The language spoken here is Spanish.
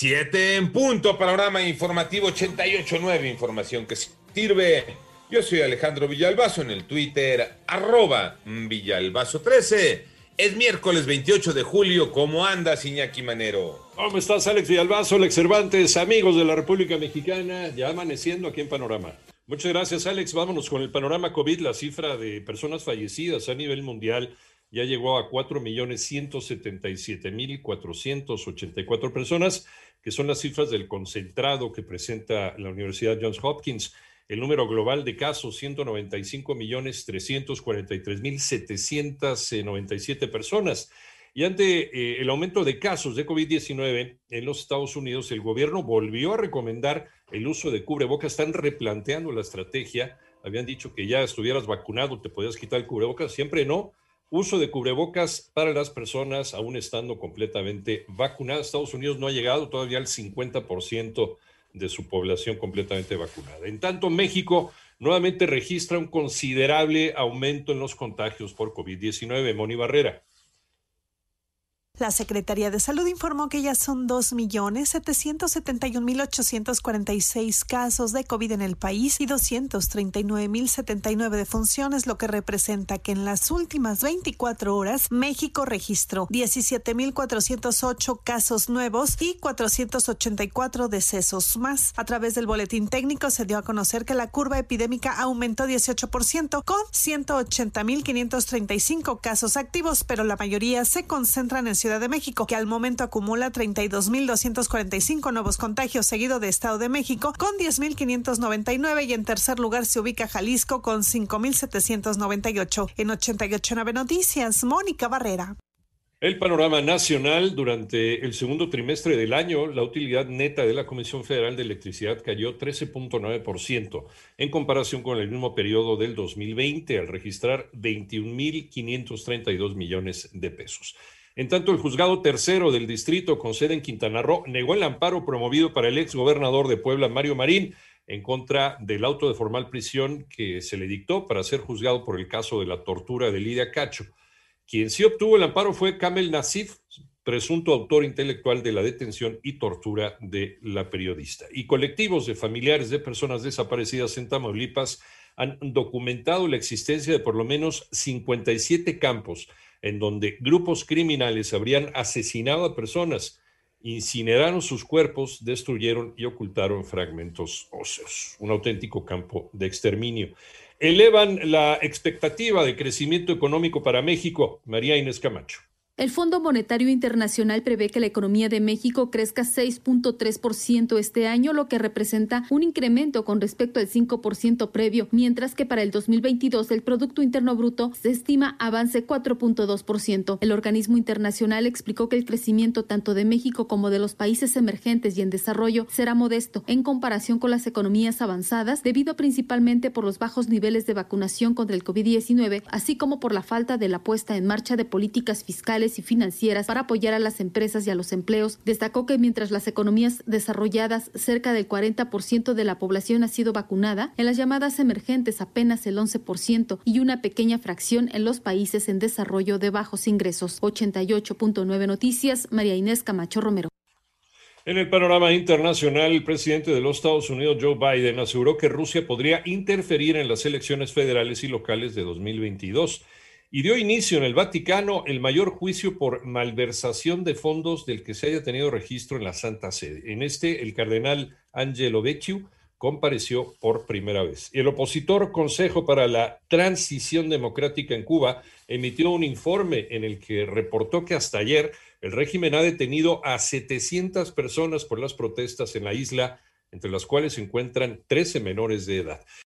Siete en punto, panorama informativo 88.9, información que sirve. Yo soy Alejandro Villalbazo en el Twitter, arroba Villalbazo13. Es miércoles 28 de julio. ¿Cómo andas, Iñaki Manero? ¿Cómo estás, Alex Villalbazo, Alex Cervantes, amigos de la República Mexicana? Ya amaneciendo aquí en Panorama. Muchas gracias, Alex. Vámonos con el panorama COVID. La cifra de personas fallecidas a nivel mundial ya llegó a 4.177.484 personas que son las cifras del concentrado que presenta la Universidad Johns Hopkins. El número global de casos, 195.343.797 personas. Y ante eh, el aumento de casos de COVID-19 en los Estados Unidos, el gobierno volvió a recomendar el uso de cubrebocas. Están replanteando la estrategia. Habían dicho que ya estuvieras vacunado, te podías quitar el cubrebocas. Siempre no uso de cubrebocas para las personas aún estando completamente vacunadas. Estados Unidos no ha llegado todavía al 50% de su población completamente vacunada. En tanto, México nuevamente registra un considerable aumento en los contagios por COVID-19. Moni Barrera. La Secretaría de Salud informó que ya son 2.771.846 casos de COVID en el país y 239.079 defunciones, lo que representa que en las últimas 24 horas México registró 17.408 casos nuevos y 484 decesos más. A través del boletín técnico se dio a conocer que la curva epidémica aumentó 18% con 180.535 casos activos, pero la mayoría se concentran en Ciudad de México, que al momento acumula 32.245 nuevos contagios, seguido de Estado de México con 10.599 y en tercer lugar se ubica Jalisco con 5.798. En 88.9 Noticias, Mónica Barrera. El panorama nacional durante el segundo trimestre del año, la utilidad neta de la Comisión Federal de Electricidad cayó 13.9% en comparación con el mismo periodo del 2020 al registrar 21.532 millones de pesos. En tanto, el juzgado tercero del distrito con sede en Quintana Roo negó el amparo promovido para el ex gobernador de Puebla, Mario Marín, en contra del auto de formal prisión que se le dictó para ser juzgado por el caso de la tortura de Lidia Cacho. Quien sí obtuvo el amparo fue Kamel Nasif, presunto autor intelectual de la detención y tortura de la periodista. Y colectivos de familiares de personas desaparecidas en Tamaulipas han documentado la existencia de por lo menos 57 campos en donde grupos criminales habrían asesinado a personas, incineraron sus cuerpos, destruyeron y ocultaron fragmentos óseos. Un auténtico campo de exterminio. Elevan la expectativa de crecimiento económico para México. María Inés Camacho. El Fondo Monetario Internacional prevé que la economía de México crezca 6.3% este año, lo que representa un incremento con respecto al 5% previo, mientras que para el 2022 el Producto Interno Bruto se estima avance 4.2%. El organismo internacional explicó que el crecimiento tanto de México como de los países emergentes y en desarrollo será modesto en comparación con las economías avanzadas, debido principalmente por los bajos niveles de vacunación contra el COVID-19, así como por la falta de la puesta en marcha de políticas fiscales y financieras para apoyar a las empresas y a los empleos. Destacó que mientras las economías desarrolladas, cerca del 40% de la población ha sido vacunada, en las llamadas emergentes apenas el 11% y una pequeña fracción en los países en desarrollo de bajos ingresos. 88.9 Noticias, María Inés Camacho Romero. En el panorama internacional, el presidente de los Estados Unidos, Joe Biden, aseguró que Rusia podría interferir en las elecciones federales y locales de 2022 y dio inicio en el Vaticano el mayor juicio por malversación de fondos del que se haya tenido registro en la Santa Sede. En este, el cardenal Angelo Becciu compareció por primera vez. El opositor Consejo para la Transición Democrática en Cuba emitió un informe en el que reportó que hasta ayer el régimen ha detenido a 700 personas por las protestas en la isla, entre las cuales se encuentran 13 menores de edad.